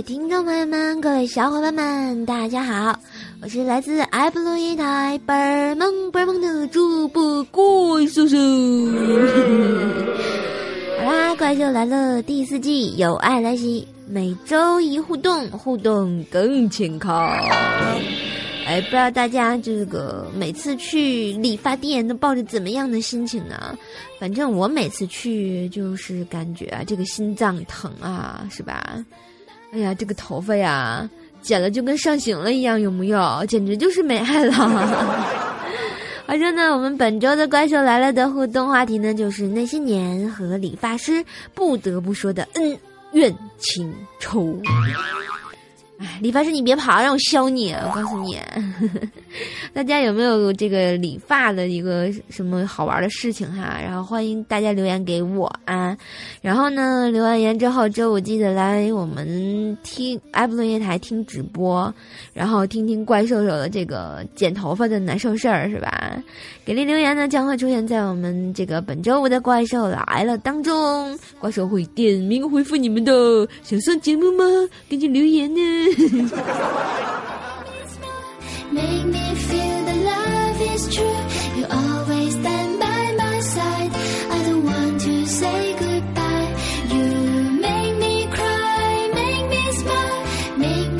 位听众朋友们，各位小伙伴们，大家好，我是来自埃布鲁一台本儿萌倍儿萌的主播怪叔叔。好啦，怪兽来了第四季，有爱来袭，每周一互动，互动更健康。哎，不知道大家这个每次去理发店都抱着怎么样的心情呢？反正我每次去就是感觉啊，这个心脏疼啊，是吧？哎呀，这个头发呀，剪了就跟上刑了一样，有木有？简直就是没爱了。好像呢，我们本周的怪兽来了的互动话题呢，就是那些年和理发师不得不说的恩怨情仇。哎，理发师，你别跑，让我削你！我告诉你，大家有没有这个理发的一个什么好玩的事情哈？然后欢迎大家留言给我啊！然后呢，留完言之后，周五记得来我们听埃布伦夜台听直播，然后听听怪兽兽的这个剪头发的难受事儿是吧？给力留言呢，将会出现在我们这个本周五的怪兽来了当中，怪兽会点名回复你们的。想上节目吗？赶紧留言呢！Make me feel the love is true. You always stand by my side. I don't want to say goodbye. You make me cry, make me smile, make me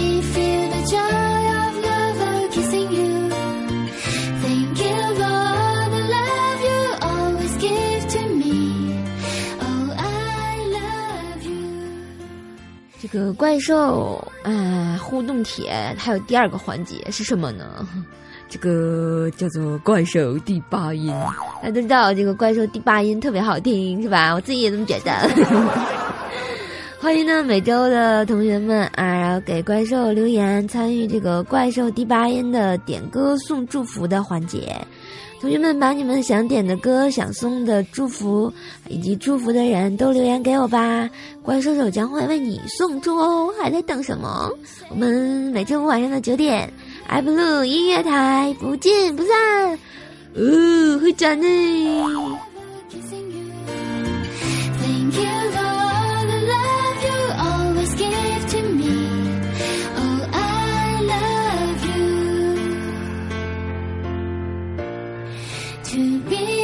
这个怪兽啊，互动帖还有第二个环节是什么呢？这个叫做怪兽第八音。大家都知道这个怪兽第八音特别好听，是吧？我自己也这么觉得。欢迎呢每周的同学们啊，然后给怪兽留言，参与这个怪兽第八音的点歌送祝福的环节。同学们，把你们想点的歌、想送的祝福以及祝福的人都留言给我吧，怪兽手将会为你送出哦！还在等什么？我们每周五晚上的九点，爱布鲁音乐台不见不散。哦，会转呢。to be